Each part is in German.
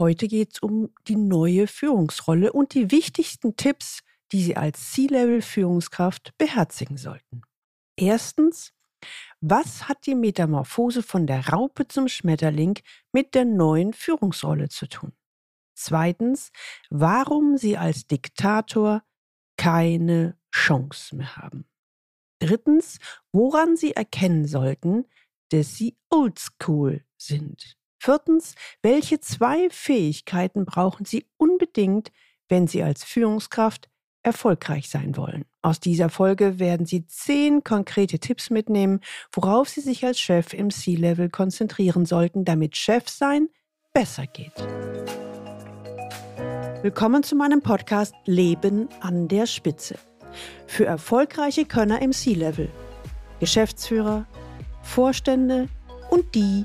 Heute geht es um die neue Führungsrolle und die wichtigsten Tipps, die Sie als C-Level-Führungskraft beherzigen sollten. Erstens, was hat die Metamorphose von der Raupe zum Schmetterling mit der neuen Führungsrolle zu tun? Zweitens, warum Sie als Diktator keine Chance mehr haben. Drittens, woran Sie erkennen sollten, dass Sie oldschool sind. Viertens, welche zwei Fähigkeiten brauchen Sie unbedingt, wenn Sie als Führungskraft erfolgreich sein wollen? Aus dieser Folge werden Sie zehn konkrete Tipps mitnehmen, worauf Sie sich als Chef im C-Level konzentrieren sollten, damit Chefsein besser geht. Willkommen zu meinem Podcast Leben an der Spitze. Für erfolgreiche Könner im C-Level, Geschäftsführer, Vorstände und die,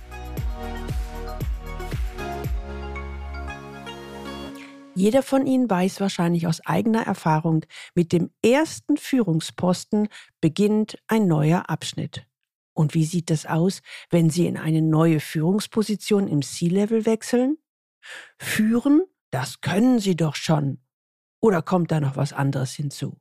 Jeder von Ihnen weiß wahrscheinlich aus eigener Erfahrung, mit dem ersten Führungsposten beginnt ein neuer Abschnitt. Und wie sieht das aus, wenn Sie in eine neue Führungsposition im C-Level wechseln? Führen, das können Sie doch schon. Oder kommt da noch was anderes hinzu?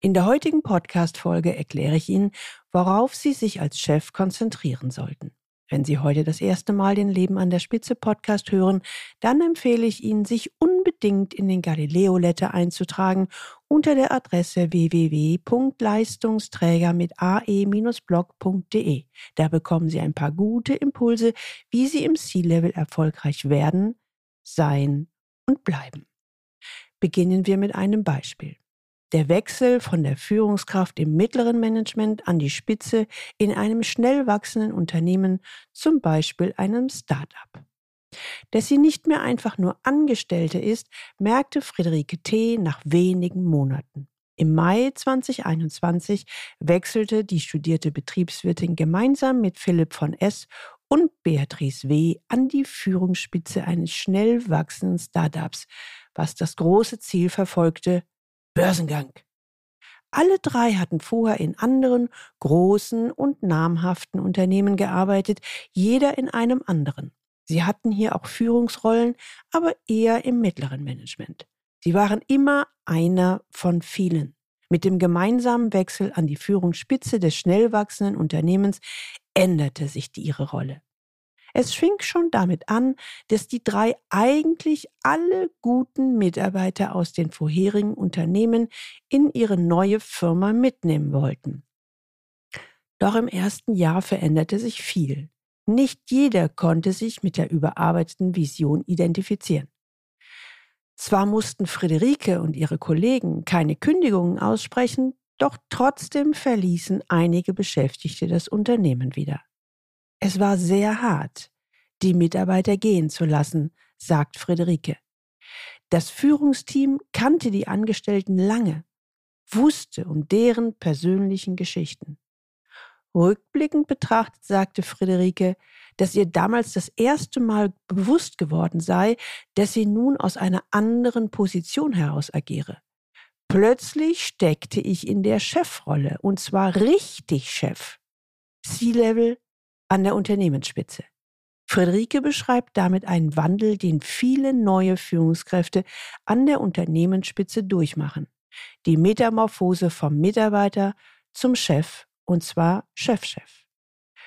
In der heutigen Podcast-Folge erkläre ich Ihnen, worauf Sie sich als Chef konzentrieren sollten. Wenn Sie heute das erste Mal den Leben an der Spitze Podcast hören, dann empfehle ich Ihnen, sich unbedingt in den Galileo Letter einzutragen unter der Adresse www.leistungsträger mit ae-blog.de. Da bekommen Sie ein paar gute Impulse, wie Sie im C-Level erfolgreich werden, sein und bleiben. Beginnen wir mit einem Beispiel. Der Wechsel von der Führungskraft im mittleren Management an die Spitze in einem schnell wachsenden Unternehmen, zum Beispiel einem Start-up. Dass sie nicht mehr einfach nur Angestellte ist, merkte Friederike T. nach wenigen Monaten. Im Mai 2021 wechselte die studierte Betriebswirtin gemeinsam mit Philipp von S. und Beatrice W. an die Führungsspitze eines schnell wachsenden Startups, was das große Ziel verfolgte, Börsengang. Alle drei hatten vorher in anderen großen und namhaften Unternehmen gearbeitet, jeder in einem anderen. Sie hatten hier auch Führungsrollen, aber eher im mittleren Management. Sie waren immer einer von vielen. Mit dem gemeinsamen Wechsel an die Führungsspitze des schnell wachsenden Unternehmens änderte sich die ihre Rolle. Es fing schon damit an, dass die drei eigentlich alle guten Mitarbeiter aus den vorherigen Unternehmen in ihre neue Firma mitnehmen wollten. Doch im ersten Jahr veränderte sich viel. Nicht jeder konnte sich mit der überarbeiteten Vision identifizieren. Zwar mussten Friederike und ihre Kollegen keine Kündigungen aussprechen, doch trotzdem verließen einige Beschäftigte das Unternehmen wieder. Es war sehr hart, die Mitarbeiter gehen zu lassen, sagt Friederike. Das Führungsteam kannte die Angestellten lange, wusste um deren persönlichen Geschichten. Rückblickend betrachtet sagte Friederike, dass ihr damals das erste Mal bewusst geworden sei, dass sie nun aus einer anderen Position heraus agiere. Plötzlich steckte ich in der Chefrolle, und zwar richtig Chef. C-Level an der Unternehmensspitze. Friederike beschreibt damit einen Wandel, den viele neue Führungskräfte an der Unternehmensspitze durchmachen. Die Metamorphose vom Mitarbeiter zum Chef, und zwar Chefchef.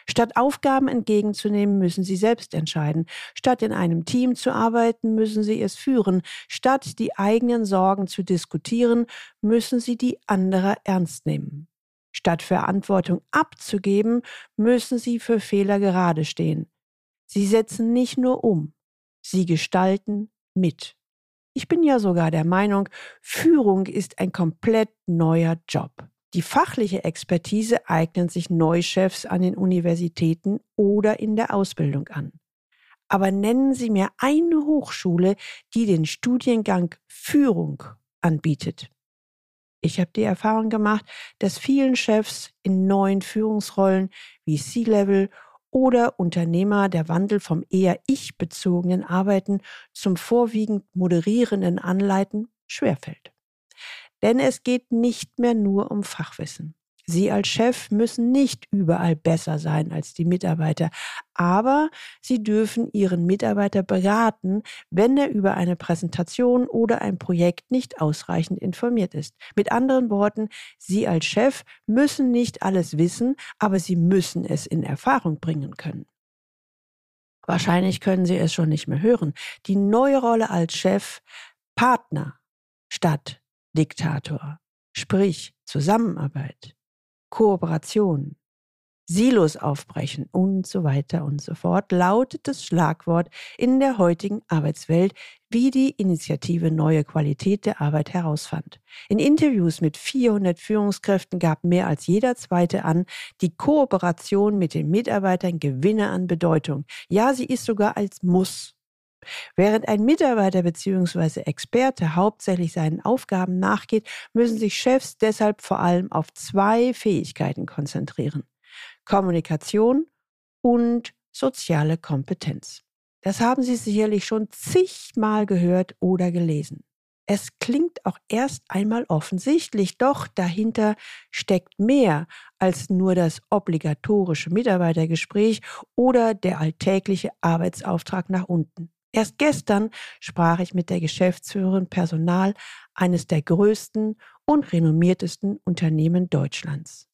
Statt Aufgaben entgegenzunehmen, müssen sie selbst entscheiden. Statt in einem Team zu arbeiten, müssen sie es führen. Statt die eigenen Sorgen zu diskutieren, müssen sie die anderer ernst nehmen. Statt Verantwortung abzugeben, müssen sie für Fehler gerade stehen. Sie setzen nicht nur um, sie gestalten mit. Ich bin ja sogar der Meinung, Führung ist ein komplett neuer Job. Die fachliche Expertise eignen sich Neuchefs an den Universitäten oder in der Ausbildung an. Aber nennen Sie mir eine Hochschule, die den Studiengang Führung anbietet. Ich habe die Erfahrung gemacht, dass vielen Chefs in neuen Führungsrollen wie C-Level oder Unternehmer der Wandel vom eher ich-bezogenen Arbeiten zum vorwiegend moderierenden Anleiten schwerfällt. Denn es geht nicht mehr nur um Fachwissen. Sie als Chef müssen nicht überall besser sein als die Mitarbeiter, aber Sie dürfen Ihren Mitarbeiter beraten, wenn er über eine Präsentation oder ein Projekt nicht ausreichend informiert ist. Mit anderen Worten, Sie als Chef müssen nicht alles wissen, aber Sie müssen es in Erfahrung bringen können. Wahrscheinlich können Sie es schon nicht mehr hören. Die neue Rolle als Chef Partner statt Diktator, sprich Zusammenarbeit. Kooperation, Silos aufbrechen und so weiter und so fort, lautet das Schlagwort in der heutigen Arbeitswelt, wie die Initiative Neue Qualität der Arbeit herausfand. In Interviews mit 400 Führungskräften gab mehr als jeder zweite an, die Kooperation mit den Mitarbeitern gewinne an Bedeutung. Ja, sie ist sogar als Muss Während ein Mitarbeiter bzw. Experte hauptsächlich seinen Aufgaben nachgeht, müssen sich Chefs deshalb vor allem auf zwei Fähigkeiten konzentrieren. Kommunikation und soziale Kompetenz. Das haben Sie sicherlich schon zigmal gehört oder gelesen. Es klingt auch erst einmal offensichtlich, doch dahinter steckt mehr als nur das obligatorische Mitarbeitergespräch oder der alltägliche Arbeitsauftrag nach unten. Erst gestern sprach ich mit der Geschäftsführerin Personal eines der größten und renommiertesten Unternehmen Deutschlands.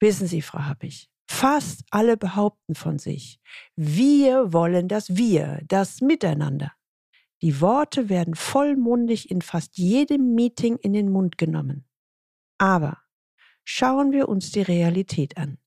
Wissen Sie, Frau Happig, fast alle behaupten von sich, wir wollen das Wir, das Miteinander. Die Worte werden vollmundig in fast jedem Meeting in den Mund genommen. Aber schauen wir uns die Realität an.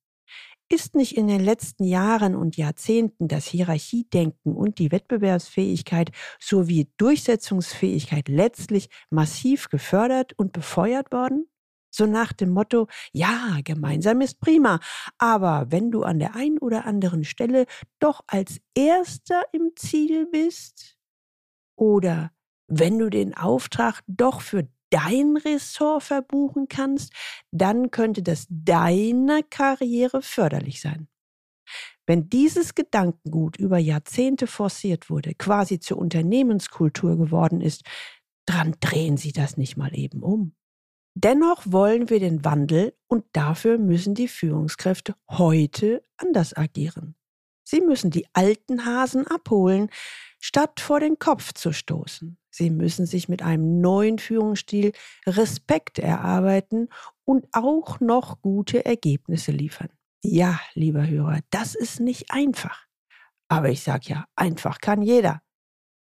Ist nicht in den letzten Jahren und Jahrzehnten das Hierarchiedenken und die Wettbewerbsfähigkeit sowie Durchsetzungsfähigkeit letztlich massiv gefördert und befeuert worden? So nach dem Motto, ja, gemeinsam ist prima, aber wenn du an der einen oder anderen Stelle doch als Erster im Ziel bist? Oder wenn du den Auftrag doch für dein Ressort verbuchen kannst, dann könnte das deiner Karriere förderlich sein. Wenn dieses Gedankengut über Jahrzehnte forciert wurde, quasi zur Unternehmenskultur geworden ist, dran drehen Sie das nicht mal eben um. Dennoch wollen wir den Wandel und dafür müssen die Führungskräfte heute anders agieren. Sie müssen die alten Hasen abholen, statt vor den Kopf zu stoßen. Sie müssen sich mit einem neuen Führungsstil Respekt erarbeiten und auch noch gute Ergebnisse liefern. Ja, lieber Hörer, das ist nicht einfach. Aber ich sage ja, einfach kann jeder.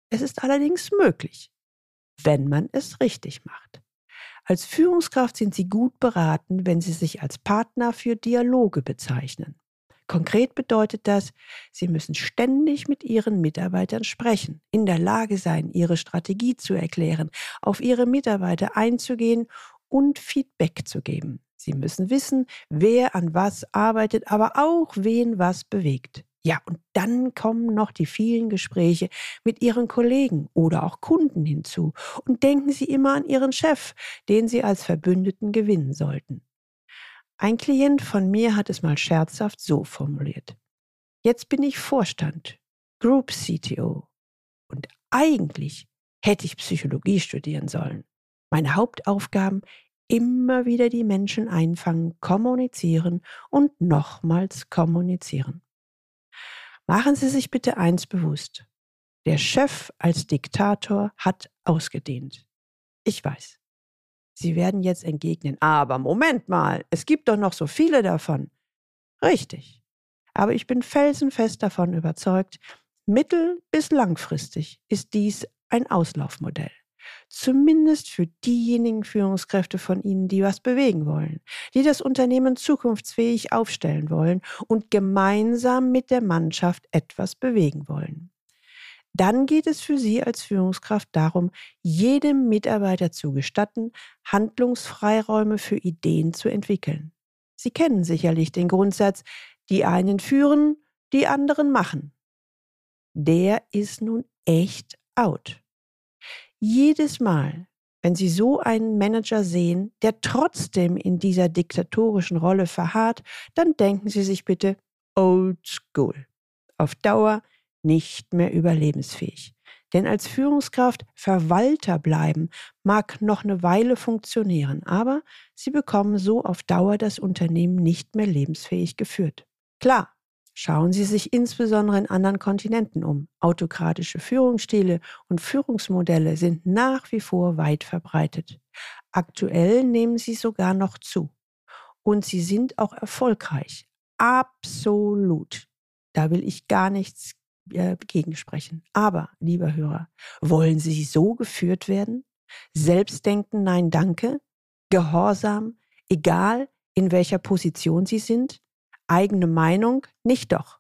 Es ist allerdings möglich, wenn man es richtig macht. Als Führungskraft sind Sie gut beraten, wenn Sie sich als Partner für Dialoge bezeichnen. Konkret bedeutet das, Sie müssen ständig mit Ihren Mitarbeitern sprechen, in der Lage sein, Ihre Strategie zu erklären, auf Ihre Mitarbeiter einzugehen und Feedback zu geben. Sie müssen wissen, wer an was arbeitet, aber auch wen was bewegt. Ja, und dann kommen noch die vielen Gespräche mit Ihren Kollegen oder auch Kunden hinzu. Und denken Sie immer an Ihren Chef, den Sie als Verbündeten gewinnen sollten. Ein Klient von mir hat es mal scherzhaft so formuliert. Jetzt bin ich Vorstand, Group CTO. Und eigentlich hätte ich Psychologie studieren sollen. Meine Hauptaufgaben immer wieder die Menschen einfangen, kommunizieren und nochmals kommunizieren. Machen Sie sich bitte eins bewusst. Der Chef als Diktator hat ausgedehnt. Ich weiß. Sie werden jetzt entgegnen, aber Moment mal, es gibt doch noch so viele davon. Richtig. Aber ich bin felsenfest davon überzeugt, mittel- bis langfristig ist dies ein Auslaufmodell. Zumindest für diejenigen Führungskräfte von Ihnen, die was bewegen wollen, die das Unternehmen zukunftsfähig aufstellen wollen und gemeinsam mit der Mannschaft etwas bewegen wollen. Dann geht es für Sie als Führungskraft darum, jedem Mitarbeiter zu gestatten, Handlungsfreiräume für Ideen zu entwickeln. Sie kennen sicherlich den Grundsatz, die einen führen, die anderen machen. Der ist nun echt out. Jedes Mal, Wenn Sie so einen Manager sehen, der trotzdem in dieser diktatorischen Rolle verharrt, dann denken Sie sich bitte Old School. Auf Dauer nicht mehr überlebensfähig. Denn als Führungskraft Verwalter bleiben mag noch eine Weile funktionieren, aber Sie bekommen so auf Dauer das Unternehmen nicht mehr lebensfähig geführt. Klar, Schauen Sie sich insbesondere in anderen Kontinenten um. Autokratische Führungsstile und Führungsmodelle sind nach wie vor weit verbreitet. Aktuell nehmen sie sogar noch zu. Und sie sind auch erfolgreich. Absolut. Da will ich gar nichts äh, gegensprechen. Aber, lieber Hörer, wollen Sie so geführt werden? Selbstdenken, nein, danke? Gehorsam, egal in welcher Position Sie sind? eigene Meinung? Nicht doch.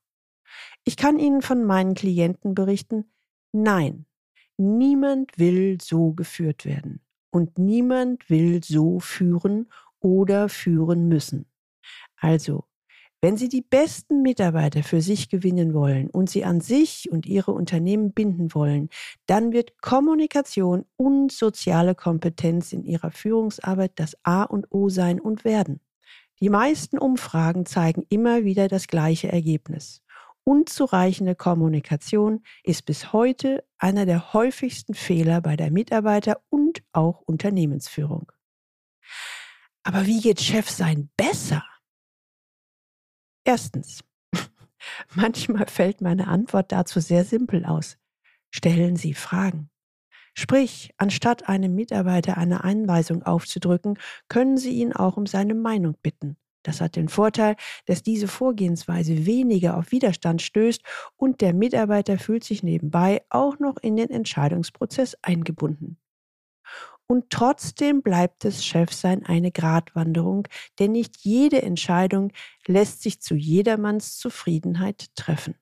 Ich kann Ihnen von meinen Klienten berichten, nein, niemand will so geführt werden und niemand will so führen oder führen müssen. Also, wenn Sie die besten Mitarbeiter für sich gewinnen wollen und sie an sich und Ihre Unternehmen binden wollen, dann wird Kommunikation und soziale Kompetenz in Ihrer Führungsarbeit das A und O sein und werden. Die meisten Umfragen zeigen immer wieder das gleiche Ergebnis. Unzureichende Kommunikation ist bis heute einer der häufigsten Fehler bei der Mitarbeiter- und auch Unternehmensführung. Aber wie geht Chefsein besser? Erstens. Manchmal fällt meine Antwort dazu sehr simpel aus. Stellen Sie Fragen. Sprich, anstatt einem Mitarbeiter eine Einweisung aufzudrücken, können Sie ihn auch um seine Meinung bitten. Das hat den Vorteil, dass diese Vorgehensweise weniger auf Widerstand stößt und der Mitarbeiter fühlt sich nebenbei auch noch in den Entscheidungsprozess eingebunden. Und trotzdem bleibt es Chefsein eine Gratwanderung, denn nicht jede Entscheidung lässt sich zu jedermanns Zufriedenheit treffen.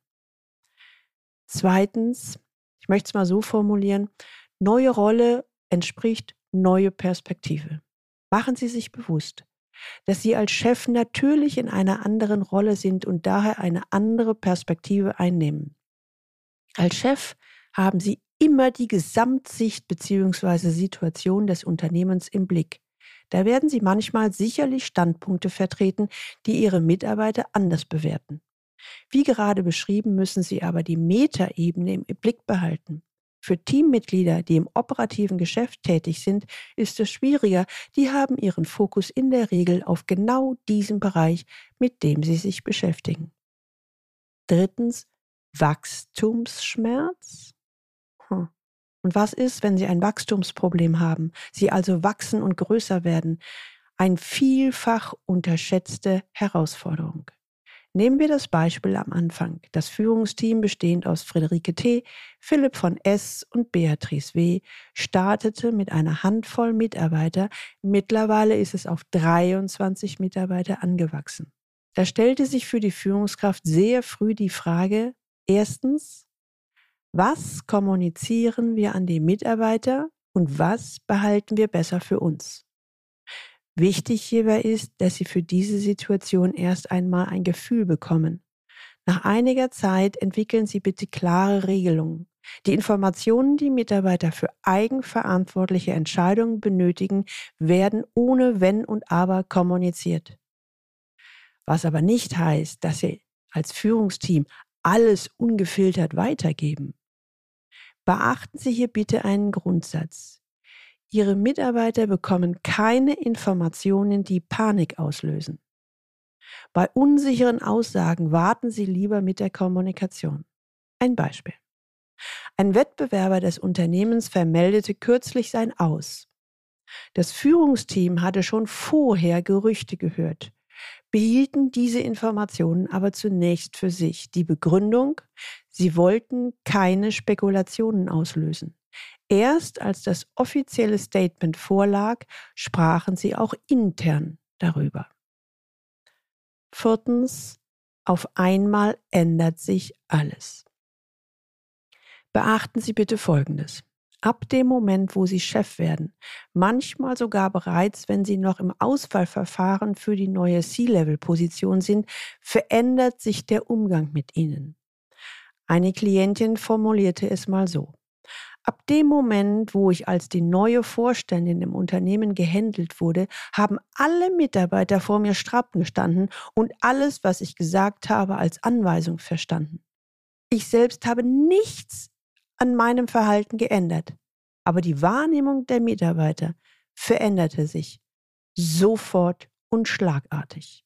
Zweitens, ich möchte es mal so formulieren, Neue Rolle entspricht neue Perspektive. Machen Sie sich bewusst, dass Sie als Chef natürlich in einer anderen Rolle sind und daher eine andere Perspektive einnehmen. Als Chef haben Sie immer die Gesamtsicht bzw. Situation des Unternehmens im Blick. Da werden Sie manchmal sicherlich Standpunkte vertreten, die Ihre Mitarbeiter anders bewerten. Wie gerade beschrieben, müssen Sie aber die Metaebene im Blick behalten. Für Teammitglieder, die im operativen Geschäft tätig sind, ist es schwieriger. Die haben ihren Fokus in der Regel auf genau diesem Bereich, mit dem sie sich beschäftigen. Drittens, Wachstumsschmerz. Und was ist, wenn Sie ein Wachstumsproblem haben, Sie also wachsen und größer werden? Ein vielfach unterschätzte Herausforderung. Nehmen wir das Beispiel am Anfang. Das Führungsteam bestehend aus Friederike T., Philipp von S. und Beatrice W. startete mit einer Handvoll Mitarbeiter. Mittlerweile ist es auf 23 Mitarbeiter angewachsen. Da stellte sich für die Führungskraft sehr früh die Frage, erstens, was kommunizieren wir an die Mitarbeiter und was behalten wir besser für uns? Wichtig hierbei ist, dass Sie für diese Situation erst einmal ein Gefühl bekommen. Nach einiger Zeit entwickeln Sie bitte klare Regelungen. Die Informationen, die Mitarbeiter für eigenverantwortliche Entscheidungen benötigen, werden ohne Wenn und Aber kommuniziert. Was aber nicht heißt, dass Sie als Führungsteam alles ungefiltert weitergeben. Beachten Sie hier bitte einen Grundsatz. Ihre Mitarbeiter bekommen keine Informationen, die Panik auslösen. Bei unsicheren Aussagen warten Sie lieber mit der Kommunikation. Ein Beispiel. Ein Wettbewerber des Unternehmens vermeldete kürzlich sein Aus. Das Führungsteam hatte schon vorher Gerüchte gehört, behielten diese Informationen aber zunächst für sich. Die Begründung, sie wollten keine Spekulationen auslösen. Erst als das offizielle Statement vorlag, sprachen sie auch intern darüber. Viertens, auf einmal ändert sich alles. Beachten Sie bitte Folgendes. Ab dem Moment, wo Sie Chef werden, manchmal sogar bereits, wenn Sie noch im Auswahlverfahren für die neue C-Level-Position sind, verändert sich der Umgang mit Ihnen. Eine Klientin formulierte es mal so. Ab dem Moment, wo ich als die neue Vorständin im Unternehmen gehändelt wurde, haben alle Mitarbeiter vor mir strappen gestanden und alles, was ich gesagt habe, als Anweisung verstanden. Ich selbst habe nichts an meinem Verhalten geändert, aber die Wahrnehmung der Mitarbeiter veränderte sich sofort und schlagartig.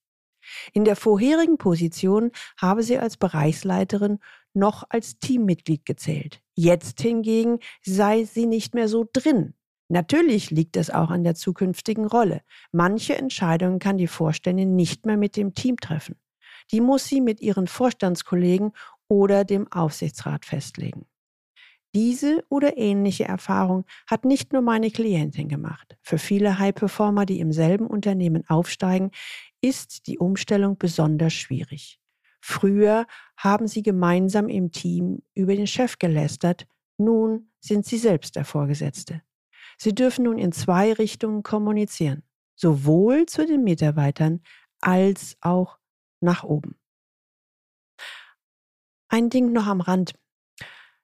In der vorherigen Position habe sie als Bereichsleiterin noch als Teammitglied gezählt. Jetzt hingegen sei sie nicht mehr so drin. Natürlich liegt es auch an der zukünftigen Rolle. Manche Entscheidungen kann die Vorständin nicht mehr mit dem Team treffen. Die muss sie mit ihren Vorstandskollegen oder dem Aufsichtsrat festlegen. Diese oder ähnliche Erfahrung hat nicht nur meine Klientin gemacht. Für viele High-Performer, die im selben Unternehmen aufsteigen, ist die Umstellung besonders schwierig. Früher haben sie gemeinsam im Team über den Chef gelästert, nun sind sie selbst der Vorgesetzte. Sie dürfen nun in zwei Richtungen kommunizieren, sowohl zu den Mitarbeitern als auch nach oben. Ein Ding noch am Rand.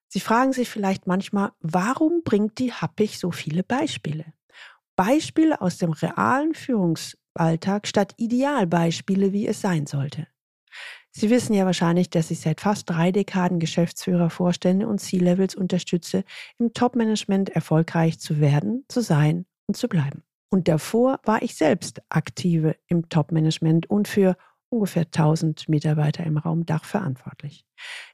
Sie fragen sich vielleicht manchmal, warum bringt die Happig so viele Beispiele? Beispiele aus dem realen Führungsalltag statt Idealbeispiele, wie es sein sollte. Sie wissen ja wahrscheinlich, dass ich seit fast drei Dekaden Geschäftsführer, Vorstände und C-Levels unterstütze, im Top-Management erfolgreich zu werden, zu sein und zu bleiben. Und davor war ich selbst aktive im Top-Management und für ungefähr 1000 Mitarbeiter im Raum Dach verantwortlich.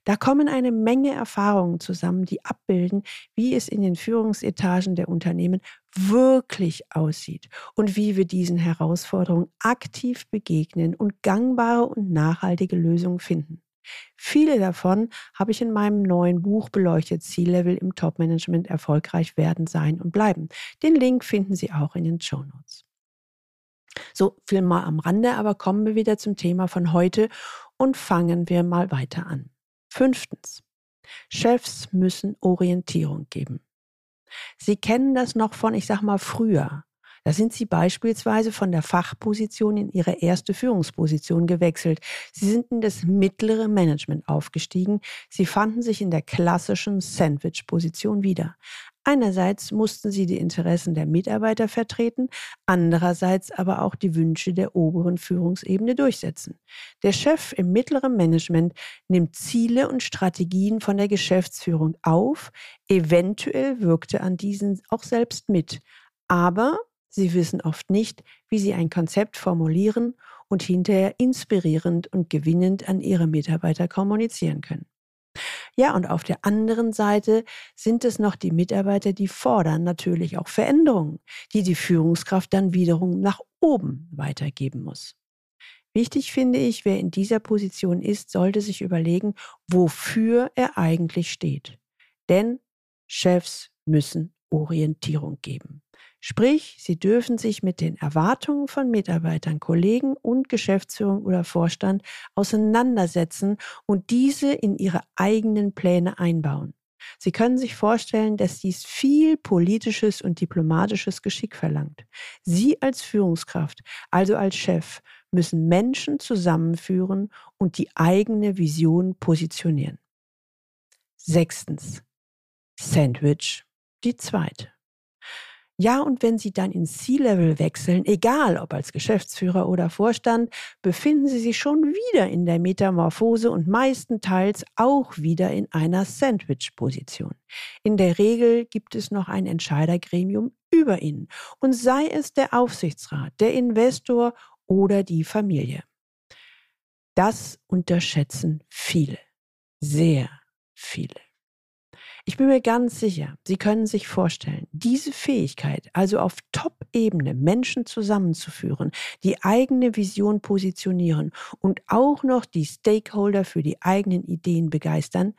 Da kommen eine Menge Erfahrungen zusammen, die abbilden, wie es in den Führungsetagen der Unternehmen wirklich aussieht und wie wir diesen Herausforderungen aktiv begegnen und gangbare und nachhaltige Lösungen finden. Viele davon habe ich in meinem neuen Buch beleuchtet, C-Level im Top-Management erfolgreich werden, sein und bleiben. Den Link finden Sie auch in den Show Notes. So viel mal am Rande, aber kommen wir wieder zum Thema von heute und fangen wir mal weiter an. Fünftens. Chefs müssen Orientierung geben. Sie kennen das noch von, ich sag mal, früher. Da sind Sie beispielsweise von der Fachposition in Ihre erste Führungsposition gewechselt. Sie sind in das mittlere Management aufgestiegen. Sie fanden sich in der klassischen Sandwich-Position wieder. Einerseits mussten sie die Interessen der Mitarbeiter vertreten, andererseits aber auch die Wünsche der oberen Führungsebene durchsetzen. Der Chef im mittleren Management nimmt Ziele und Strategien von der Geschäftsführung auf, eventuell wirkte an diesen auch selbst mit, aber sie wissen oft nicht, wie sie ein Konzept formulieren und hinterher inspirierend und gewinnend an ihre Mitarbeiter kommunizieren können. Ja, und auf der anderen Seite sind es noch die Mitarbeiter, die fordern natürlich auch Veränderungen, die die Führungskraft dann wiederum nach oben weitergeben muss. Wichtig finde ich, wer in dieser Position ist, sollte sich überlegen, wofür er eigentlich steht. Denn Chefs müssen Orientierung geben. Sprich, sie dürfen sich mit den Erwartungen von Mitarbeitern, Kollegen und Geschäftsführung oder Vorstand auseinandersetzen und diese in ihre eigenen Pläne einbauen. Sie können sich vorstellen, dass dies viel politisches und diplomatisches Geschick verlangt. Sie als Führungskraft, also als Chef, müssen Menschen zusammenführen und die eigene Vision positionieren. Sechstens. Sandwich, die zweite. Ja, und wenn Sie dann ins C-Level wechseln, egal ob als Geschäftsführer oder Vorstand, befinden Sie sich schon wieder in der Metamorphose und meistenteils auch wieder in einer Sandwich-Position. In der Regel gibt es noch ein Entscheidergremium über Ihnen und sei es der Aufsichtsrat, der Investor oder die Familie. Das unterschätzen viele, sehr viele. Ich bin mir ganz sicher, Sie können sich vorstellen, diese Fähigkeit, also auf Top-Ebene Menschen zusammenzuführen, die eigene Vision positionieren und auch noch die Stakeholder für die eigenen Ideen begeistern,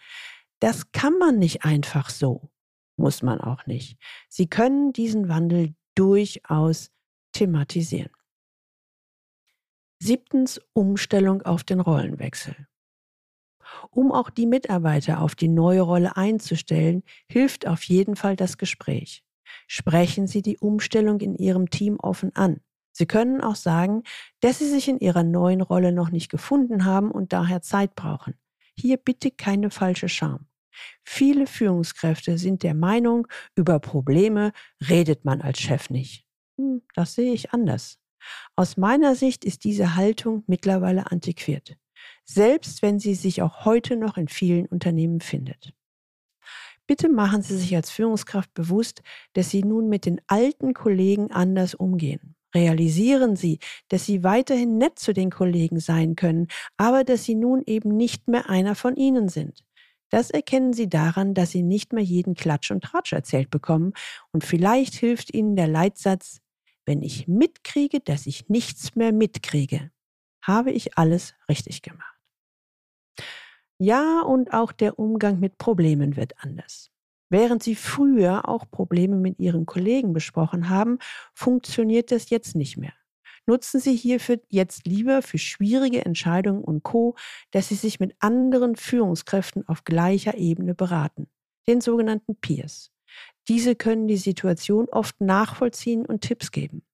das kann man nicht einfach so. Muss man auch nicht. Sie können diesen Wandel durchaus thematisieren. Siebtens Umstellung auf den Rollenwechsel. Um auch die Mitarbeiter auf die neue Rolle einzustellen, hilft auf jeden Fall das Gespräch. Sprechen Sie die Umstellung in Ihrem Team offen an. Sie können auch sagen, dass Sie sich in Ihrer neuen Rolle noch nicht gefunden haben und daher Zeit brauchen. Hier bitte keine falsche Scham. Viele Führungskräfte sind der Meinung, über Probleme redet man als Chef nicht. Hm, das sehe ich anders. Aus meiner Sicht ist diese Haltung mittlerweile antiquiert, selbst wenn sie sich auch heute noch in vielen Unternehmen findet. Bitte machen Sie sich als Führungskraft bewusst, dass Sie nun mit den alten Kollegen anders umgehen. Realisieren Sie, dass Sie weiterhin nett zu den Kollegen sein können, aber dass Sie nun eben nicht mehr einer von ihnen sind. Das erkennen Sie daran, dass Sie nicht mehr jeden Klatsch und Tratsch erzählt bekommen und vielleicht hilft Ihnen der Leitsatz, wenn ich mitkriege, dass ich nichts mehr mitkriege, habe ich alles richtig gemacht. Ja, und auch der Umgang mit Problemen wird anders. Während Sie früher auch Probleme mit Ihren Kollegen besprochen haben, funktioniert das jetzt nicht mehr. Nutzen Sie hierfür jetzt lieber für schwierige Entscheidungen und Co, dass Sie sich mit anderen Führungskräften auf gleicher Ebene beraten, den sogenannten Peers. Diese können die Situation oft nachvollziehen und Tipps geben.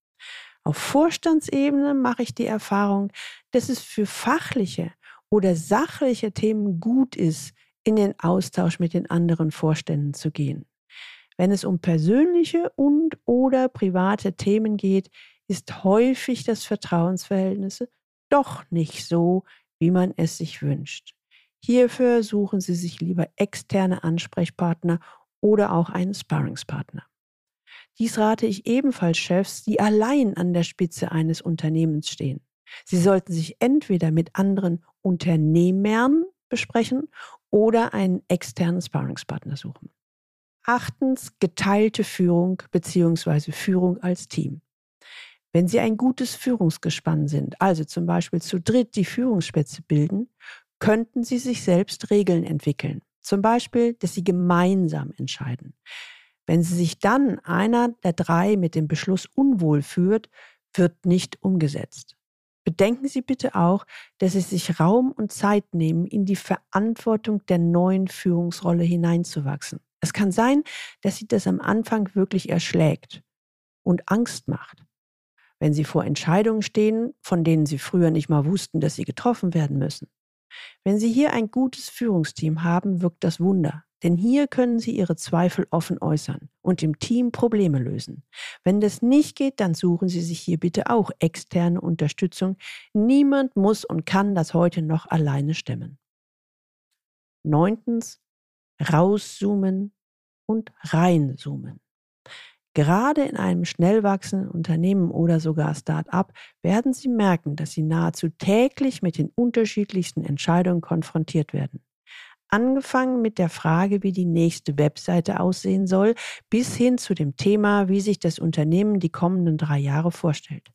Auf Vorstandsebene mache ich die Erfahrung, dass es für fachliche oder sachliche Themen gut ist, in den Austausch mit den anderen Vorständen zu gehen. Wenn es um persönliche und oder private Themen geht, ist häufig das Vertrauensverhältnis doch nicht so, wie man es sich wünscht. Hierfür suchen Sie sich lieber externe Ansprechpartner oder auch einen Sparringspartner. Dies rate ich ebenfalls Chefs, die allein an der Spitze eines Unternehmens stehen. Sie sollten sich entweder mit anderen Unternehmern besprechen oder einen externen Sparringspartner suchen. Achtens, geteilte Führung bzw. Führung als Team. Wenn Sie ein gutes Führungsgespann sind, also zum Beispiel zu dritt die Führungsspitze bilden, könnten Sie sich selbst Regeln entwickeln. Zum Beispiel, dass Sie gemeinsam entscheiden. Wenn Sie sich dann einer der drei mit dem Beschluss unwohl führt, wird nicht umgesetzt. Bedenken Sie bitte auch, dass Sie sich Raum und Zeit nehmen, in die Verantwortung der neuen Führungsrolle hineinzuwachsen. Es kann sein, dass Sie das am Anfang wirklich erschlägt und Angst macht. Wenn Sie vor Entscheidungen stehen, von denen Sie früher nicht mal wussten, dass sie getroffen werden müssen. Wenn Sie hier ein gutes Führungsteam haben, wirkt das Wunder. Denn hier können Sie Ihre Zweifel offen äußern und im Team Probleme lösen. Wenn das nicht geht, dann suchen Sie sich hier bitte auch externe Unterstützung. Niemand muss und kann das heute noch alleine stemmen. Neuntens, rauszoomen und reinzoomen. Gerade in einem schnell wachsenden Unternehmen oder sogar Start-up werden Sie merken, dass Sie nahezu täglich mit den unterschiedlichsten Entscheidungen konfrontiert werden. Angefangen mit der Frage, wie die nächste Webseite aussehen soll, bis hin zu dem Thema, wie sich das Unternehmen die kommenden drei Jahre vorstellt.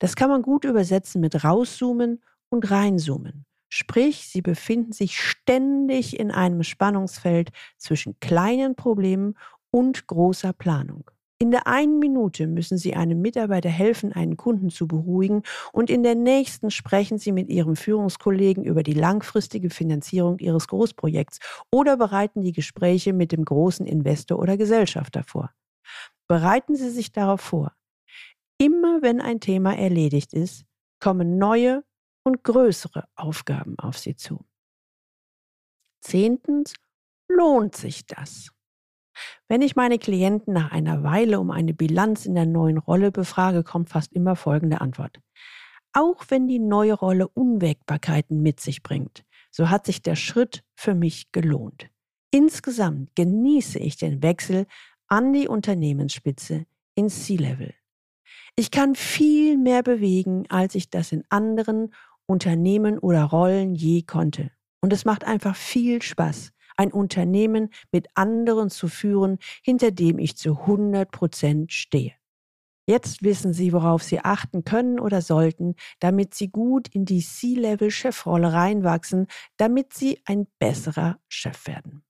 Das kann man gut übersetzen mit rauszoomen und reinzoomen. Sprich, Sie befinden sich ständig in einem Spannungsfeld zwischen kleinen Problemen und großer Planung. In der einen Minute müssen Sie einem Mitarbeiter helfen, einen Kunden zu beruhigen und in der nächsten sprechen Sie mit Ihrem Führungskollegen über die langfristige Finanzierung Ihres Großprojekts oder bereiten die Gespräche mit dem großen Investor oder Gesellschafter vor. Bereiten Sie sich darauf vor. Immer wenn ein Thema erledigt ist, kommen neue und größere Aufgaben auf Sie zu. Zehntens, lohnt sich das? Wenn ich meine Klienten nach einer Weile um eine Bilanz in der neuen Rolle befrage, kommt fast immer folgende Antwort. Auch wenn die neue Rolle Unwägbarkeiten mit sich bringt, so hat sich der Schritt für mich gelohnt. Insgesamt genieße ich den Wechsel an die Unternehmensspitze ins C-Level. Ich kann viel mehr bewegen, als ich das in anderen Unternehmen oder Rollen je konnte. Und es macht einfach viel Spaß, ein Unternehmen mit anderen zu führen, hinter dem ich zu 100 Prozent stehe. Jetzt wissen Sie, worauf Sie achten können oder sollten, damit Sie gut in die C-Level-Chefrolle reinwachsen, damit Sie ein besserer Chef werden.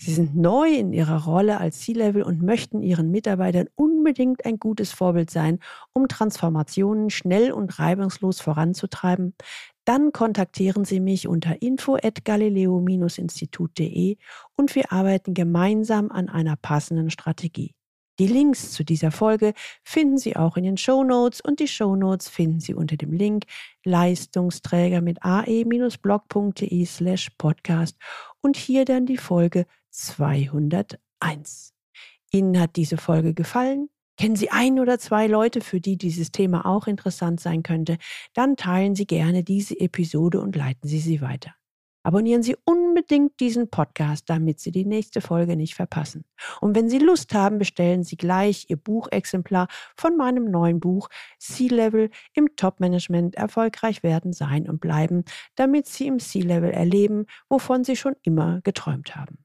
Sie sind neu in Ihrer Rolle als C-Level und möchten Ihren Mitarbeitern unbedingt ein gutes Vorbild sein, um Transformationen schnell und reibungslos voranzutreiben dann kontaktieren Sie mich unter info@galileo-institut.de und wir arbeiten gemeinsam an einer passenden Strategie. Die Links zu dieser Folge finden Sie auch in den Show Notes und die Show Notes finden Sie unter dem Link Leistungsträger mit ae-blog.de slash podcast und hier dann die Folge 201. Ihnen hat diese Folge gefallen? Kennen Sie ein oder zwei Leute, für die dieses Thema auch interessant sein könnte? Dann teilen Sie gerne diese Episode und leiten Sie sie weiter. Abonnieren Sie unbedingt diesen Podcast, damit Sie die nächste Folge nicht verpassen. Und wenn Sie Lust haben, bestellen Sie gleich Ihr Buchexemplar von meinem neuen Buch C-Level im Top-Management erfolgreich werden, sein und bleiben, damit Sie im C-Level erleben, wovon Sie schon immer geträumt haben.